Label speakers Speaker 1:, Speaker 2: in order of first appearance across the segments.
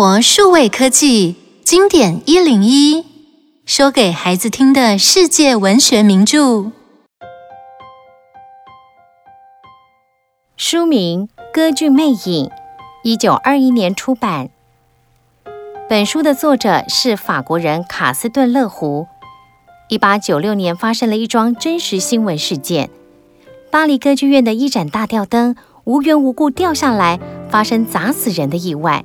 Speaker 1: 活数位科技经典一零一，说给孩子听的世界文学名著。
Speaker 2: 书名《歌剧魅影》，一九二一年出版。本书的作者是法国人卡斯顿·勒胡。一八九六年发生了一桩真实新闻事件：巴黎歌剧院的一盏大吊灯无缘无故掉下来，发生砸死人的意外。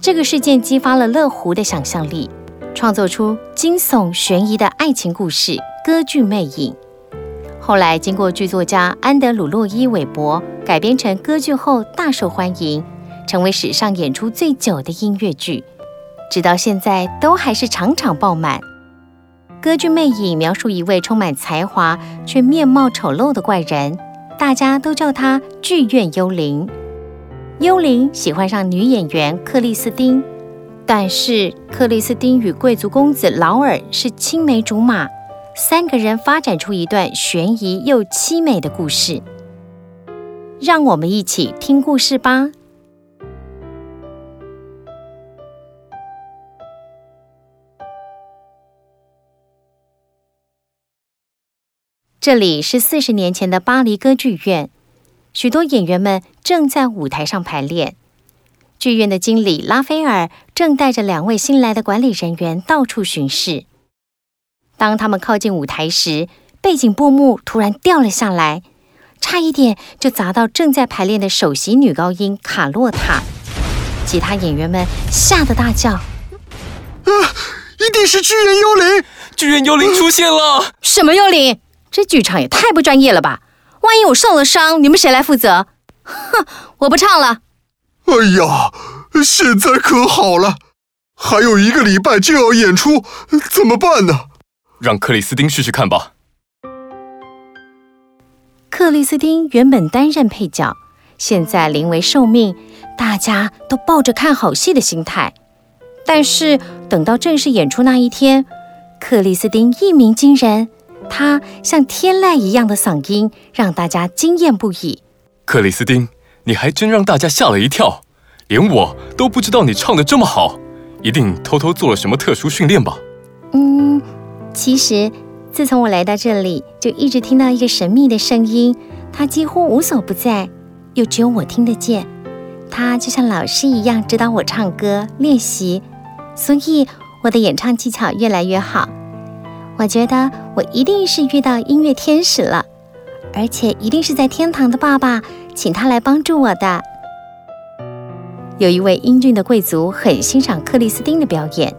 Speaker 2: 这个事件激发了乐胡的想象力，创作出惊悚悬疑的爱情故事《歌剧魅影》。后来经过剧作家安德鲁·洛伊·韦伯改编成歌剧后，大受欢迎，成为史上演出最久的音乐剧。直到现在都还是场场爆满。歌剧魅影描述一位充满才华却面貌丑陋的怪人，大家都叫他剧院幽灵。幽灵喜欢上女演员克莉斯汀，但是克莉斯汀与贵族公子劳尔是青梅竹马，三个人发展出一段悬疑又凄美的故事。让我们一起听故事吧。这里是四十年前的巴黎歌剧院，许多演员们正在舞台上排练。剧院的经理拉斐尔正带着两位新来的管理人员到处巡视。当他们靠近舞台时，背景布幕突然掉了下来，差一点就砸到正在排练的首席女高音卡洛塔。其他演员们吓得大叫：“啊，
Speaker 3: 一定是巨人幽灵！
Speaker 4: 巨人幽灵出现了！
Speaker 2: 什么幽灵？”这剧场也太不专业了吧！万一我受了伤，你们谁来负责？哼，我不唱了。
Speaker 3: 哎呀，现在可好了，还有一个礼拜就要演出，怎么办呢？
Speaker 4: 让克里斯汀试试看吧。
Speaker 2: 克里斯汀原本担任配角，现在临危受命，大家都抱着看好戏的心态。但是等到正式演出那一天，克里斯汀一鸣惊人。他像天籁一样的嗓音，让大家惊艳不已。
Speaker 4: 克里斯汀，你还真让大家吓了一跳，连我都不知道你唱的这么好，一定偷偷做了什么特殊训练吧？
Speaker 2: 嗯，其实自从我来到这里，就一直听到一个神秘的声音，它几乎无所不在，又只有我听得见。它就像老师一样指导我唱歌练习，所以我的演唱技巧越来越好。我觉得我一定是遇到音乐天使了，而且一定是在天堂的爸爸请他来帮助我的。有一位英俊的贵族很欣赏克里斯汀的表演，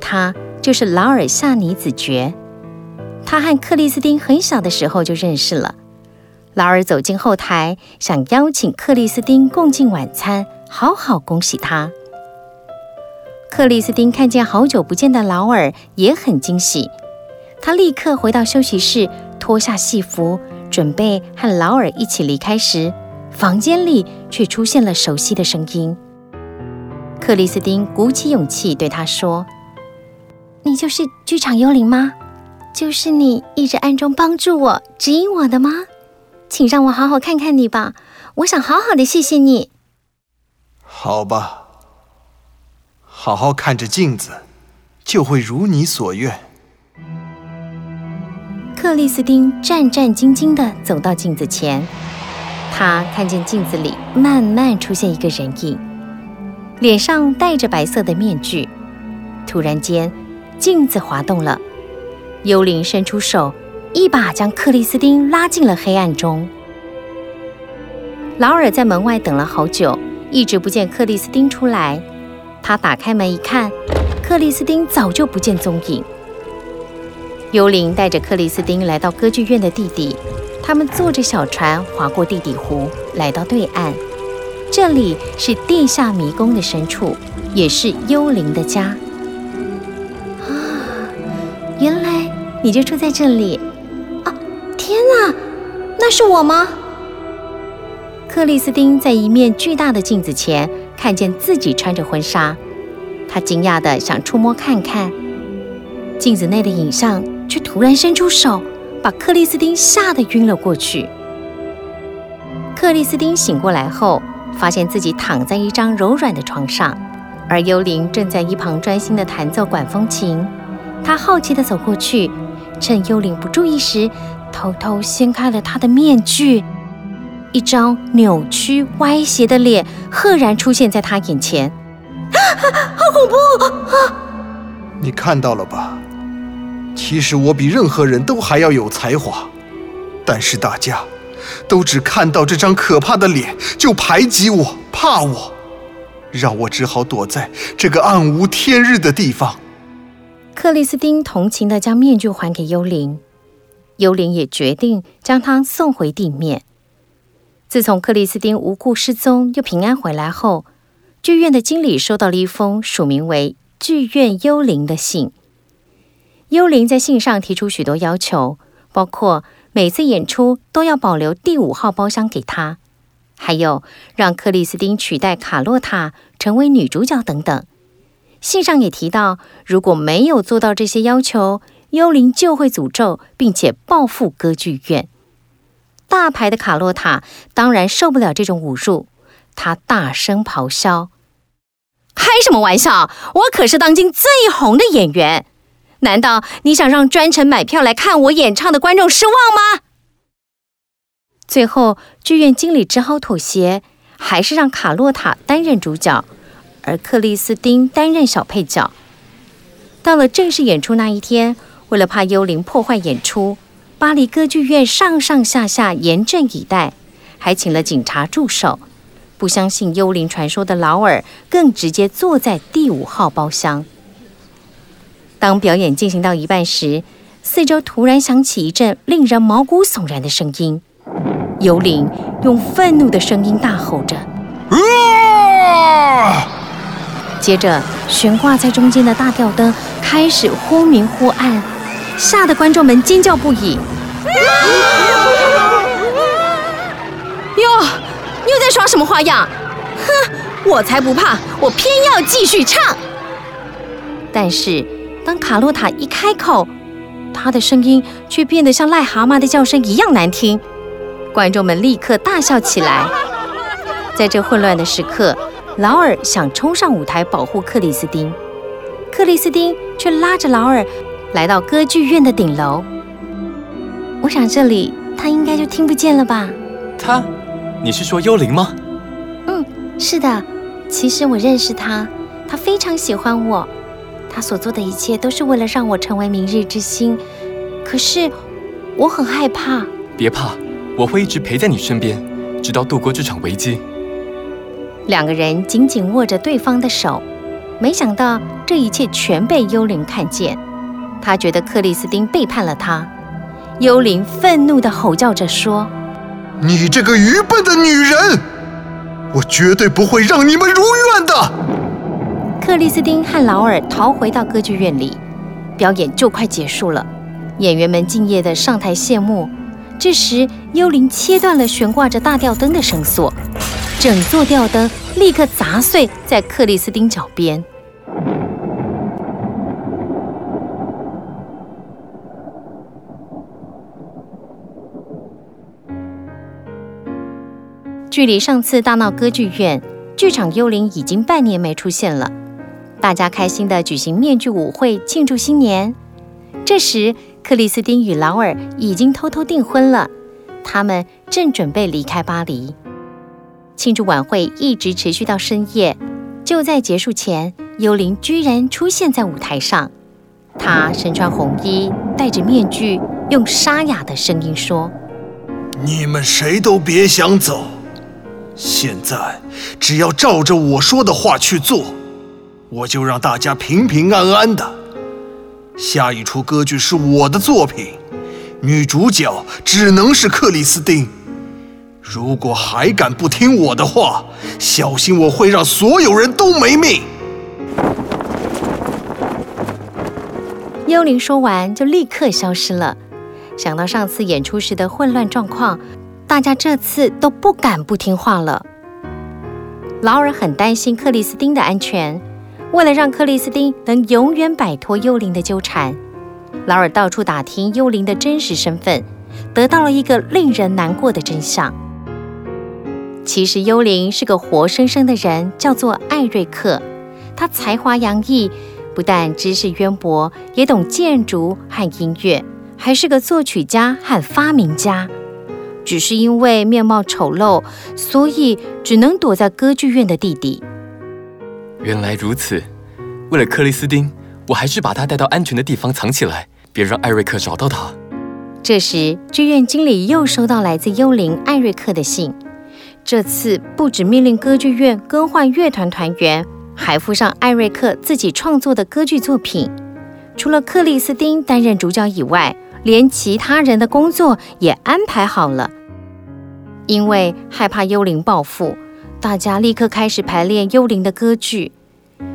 Speaker 2: 他就是劳尔·夏尼子爵。他和克里斯汀很小的时候就认识了。劳尔走进后台，想邀请克里斯汀共进晚餐，好好恭喜他。克里斯汀看见好久不见的劳尔，也很惊喜。他立刻回到休息室，脱下戏服，准备和劳尔一起离开时，房间里却出现了熟悉的声音。克里斯汀鼓起勇气对他说：“你就是剧场幽灵吗？就是你一直暗中帮助我、指引我的吗？请让我好好看看你吧，我想好好的谢谢你。”
Speaker 3: 好吧，好好看着镜子，就会如你所愿。
Speaker 2: 克里斯汀战战兢兢地走到镜子前，他看见镜子里慢慢出现一个人影，脸上戴着白色的面具。突然间，镜子滑动了，幽灵伸出手，一把将克里斯汀拉进了黑暗中。劳尔在门外等了好久，一直不见克里斯汀出来。他打开门一看，克里斯汀早就不见踪影。幽灵带着克里斯汀来到歌剧院的地底，他们坐着小船划过地底湖，来到对岸。这里是地下迷宫的深处，也是幽灵的家。啊，原来你就住在这里！啊，天哪，那是我吗？克里斯汀在一面巨大的镜子前看见自己穿着婚纱，他惊讶地想触摸看看镜子内的影像。却突然伸出手，把克里斯汀吓得晕了过去。克里斯汀醒过来后，发现自己躺在一张柔软的床上，而幽灵正在一旁专心地弹奏管风琴。他好奇地走过去，趁幽灵不注意时，偷偷掀开了他的面具。一张扭曲歪斜的脸赫然出现在他眼前，啊，好恐怖！啊，
Speaker 3: 你看到了吧？其实我比任何人都还要有才华，但是大家都只看到这张可怕的脸就排挤我、怕我，让我只好躲在这个暗无天日的地方。
Speaker 2: 克里斯汀同情地将面具还给幽灵，幽灵也决定将他送回地面。自从克里斯汀无故失踪又平安回来后，剧院的经理收到了一封署名为“剧院幽灵”的信。幽灵在信上提出许多要求，包括每次演出都要保留第五号包厢给他，还有让克里斯汀取代卡洛塔成为女主角等等。信上也提到，如果没有做到这些要求，幽灵就会诅咒并且报复歌剧院。大牌的卡洛塔当然受不了这种侮辱，他大声咆哮：“开什么玩笑！我可是当今最红的演员，难道你想让专程买票来看我演唱的观众失望吗？”最后，剧院经理只好妥协，还是让卡洛塔担任主角，而克里斯汀担任小配角。到了正式演出那一天，为了怕幽灵破坏演出，巴黎歌剧院上上下下严阵以待，还请了警察驻守。不相信幽灵传说的劳尔更直接坐在第五号包厢。当表演进行到一半时，四周突然响起一阵令人毛骨悚然的声音。幽灵用愤怒的声音大吼着：“啊！”接着，悬挂在中间的大吊灯开始忽明忽暗。吓得观众们尖叫不已。哟，你又在耍什么花样？哼，我才不怕，我偏要继续唱。但是，当卡洛塔一开口，他的声音却变得像癞蛤蟆的叫声一样难听。观众们立刻大笑起来。在这混乱的时刻，劳尔想冲上舞台保护克里斯汀，克里斯汀却拉着劳尔。来到歌剧院的顶楼，我想这里他应该就听不见了吧？
Speaker 4: 他，你是说幽灵吗？
Speaker 2: 嗯，是的。其实我认识他，他非常喜欢我，他所做的一切都是为了让我成为明日之星。可是我很害怕。
Speaker 4: 别怕，我会一直陪在你身边，直到度过这场危机。
Speaker 2: 两个人紧紧握着对方的手，没想到这一切全被幽灵看见。他觉得克里斯汀背叛了他，幽灵愤怒地吼叫着说：“
Speaker 3: 你这个愚笨的女人，我绝对不会让你们如愿的！”
Speaker 2: 克里斯汀和劳尔逃回到歌剧院里，表演就快结束了，演员们敬业的上台谢幕。这时，幽灵切断了悬挂着大吊灯的绳索，整座吊灯立刻砸碎在克里斯汀脚边。距离上次大闹歌剧院，剧场幽灵已经半年没出现了。大家开心地举行面具舞会庆祝新年。这时，克里斯汀与劳尔已经偷偷订婚了，他们正准备离开巴黎。庆祝晚会一直持续到深夜，就在结束前，幽灵居然出现在舞台上。他身穿红衣，戴着面具，用沙哑的声音说：“
Speaker 3: 你们谁都别想走。”现在只要照着我说的话去做，我就让大家平平安安的。下一出歌剧是我的作品，女主角只能是克里斯汀。如果还敢不听我的话，小心我会让所有人都没命。
Speaker 2: 幽灵说完就立刻消失了。想到上次演出时的混乱状况。大家这次都不敢不听话了。劳尔很担心克里斯汀的安全，为了让克里斯汀能永远摆脱幽灵的纠缠，劳尔到处打听幽灵的真实身份，得到了一个令人难过的真相。其实幽灵是个活生生的人，叫做艾瑞克，他才华洋溢，不但知识渊博，也懂建筑和音乐，还是个作曲家和发明家。只是因为面貌丑陋，所以只能躲在歌剧院的地底。
Speaker 4: 原来如此，为了克里斯汀，我还是把他带到安全的地方藏起来，别让艾瑞克找到他。
Speaker 2: 这时，剧院经理又收到来自幽灵艾瑞克的信。这次不止命令歌剧院更换乐团团员，还附上艾瑞克自己创作的歌剧作品。除了克里斯汀担任主角以外，连其他人的工作也安排好了。因为害怕幽灵报复，大家立刻开始排练幽灵的歌剧。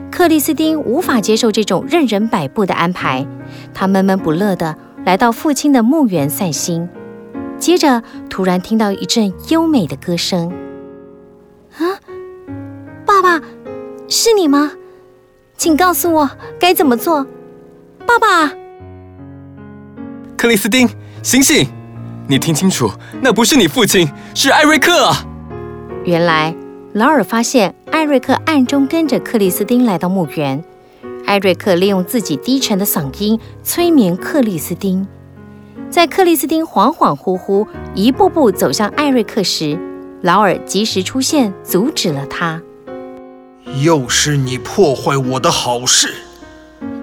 Speaker 2: 克里斯汀无法接受这种任人摆布的安排，他闷闷不乐地来到父亲的墓园散心。接着，突然听到一阵优美的歌声。啊，爸爸，是你吗？请告诉我该怎么做。爸爸，
Speaker 4: 克里斯汀，醒醒！你听清楚，那不是你父亲，是艾瑞克啊！
Speaker 2: 原来，劳尔发现艾瑞克暗中跟着克里斯汀来到墓园。艾瑞克利用自己低沉的嗓音催眠克里斯汀。在克里斯汀恍恍惚惚一步步走向艾瑞克时，劳尔及时出现，阻止了他。
Speaker 3: 又是你破坏我的好事，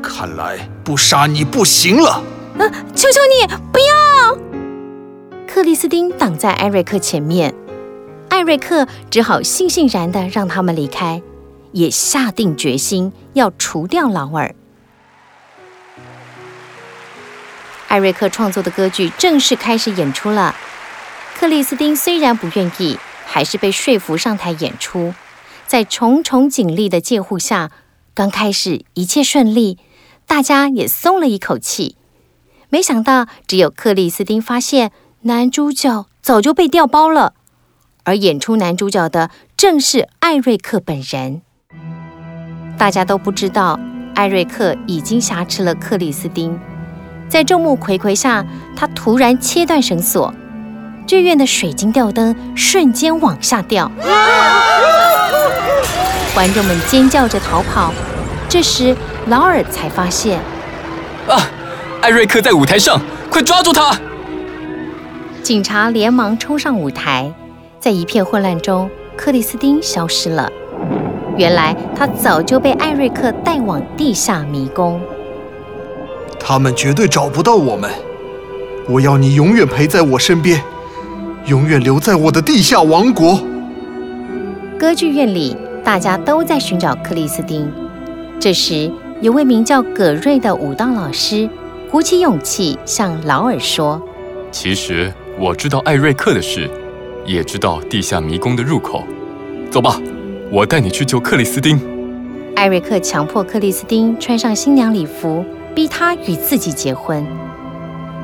Speaker 3: 看来不杀你不行了。
Speaker 2: 啊！求求你不要！克里斯汀挡在艾瑞克前面，艾瑞克只好悻悻然地让他们离开，也下定决心要除掉劳尔。艾瑞克创作的歌剧正式开始演出了。克里斯汀虽然不愿意，还是被说服上台演出。在重重警力的戒护下，刚开始一切顺利，大家也松了一口气。没想到，只有克里斯汀发现男主角早就被调包了，而演出男主角的正是艾瑞克本人。大家都不知道，艾瑞克已经挟持了克里斯汀。在众目睽睽下，他突然切断绳索，剧院的水晶吊灯瞬间往下掉，观众们尖叫着逃跑。这时，劳尔才发现，
Speaker 4: 啊，艾瑞克在舞台上，快抓住他！
Speaker 2: 警察连忙冲上舞台，在一片混乱中，克里斯汀消失了。原来他早就被艾瑞克带往地下迷宫。
Speaker 3: 他们绝对找不到我们。我要你永远陪在我身边，永远留在我的地下王国。
Speaker 2: 歌剧院里，大家都在寻找克里斯汀。这时，有位名叫葛瑞的舞蹈老师鼓起勇气向劳尔说：“
Speaker 4: 其实我知道艾瑞克的事，也知道地下迷宫的入口。走吧，我带你去救克里斯汀。”
Speaker 2: 艾瑞克强迫克里斯汀穿上新娘礼服。逼她与自己结婚。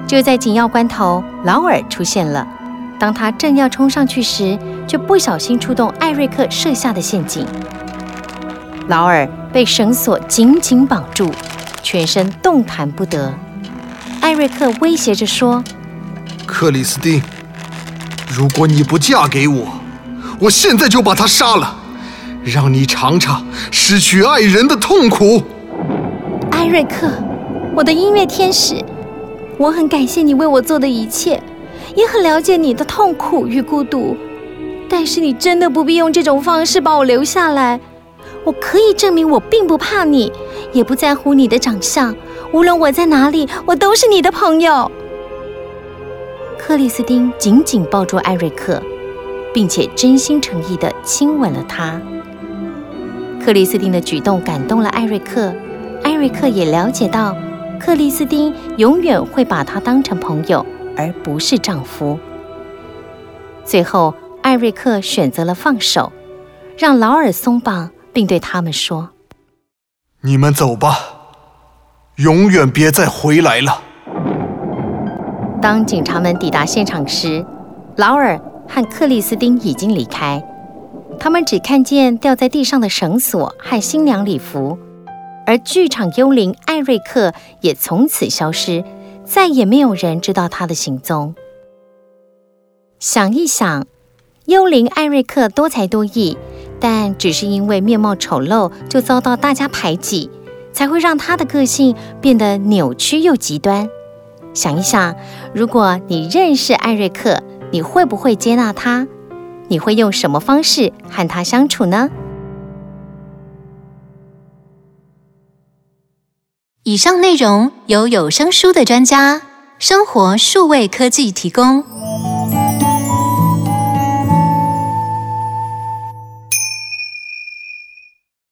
Speaker 2: 就在紧要关头，劳尔出现了。当他正要冲上去时，却不小心触动艾瑞克设下的陷阱。劳尔被绳索紧紧绑住，全身动弹不得。艾瑞克威胁着说：“
Speaker 3: 克里斯汀，如果你不嫁给我，我现在就把他杀了，让你尝尝失去爱人的痛苦。”
Speaker 2: 艾瑞克。我的音乐天使，我很感谢你为我做的一切，也很了解你的痛苦与孤独。但是你真的不必用这种方式把我留下来。我可以证明我并不怕你，也不在乎你的长相。无论我在哪里，我都是你的朋友。克里斯汀紧紧抱住艾瑞克，并且真心诚意地亲吻了他。克里斯汀的举动感动了艾瑞克，艾瑞克也了解到。克里斯汀永远会把她当成朋友，而不是丈夫。最后，艾瑞克选择了放手，让劳尔松绑，并对他们说：“
Speaker 3: 你们走吧，永远别再回来了。”
Speaker 2: 当警察们抵达现场时，劳尔和克里斯汀已经离开，他们只看见掉在地上的绳索和新娘礼服。而剧场幽灵艾瑞克也从此消失，再也没有人知道他的行踪。想一想，幽灵艾瑞克多才多艺，但只是因为面貌丑陋就遭到大家排挤，才会让他的个性变得扭曲又极端。想一想，如果你认识艾瑞克，你会不会接纳他？你会用什么方式和他相处呢？
Speaker 1: 以上内容由有声书的专家生活数位科技提供。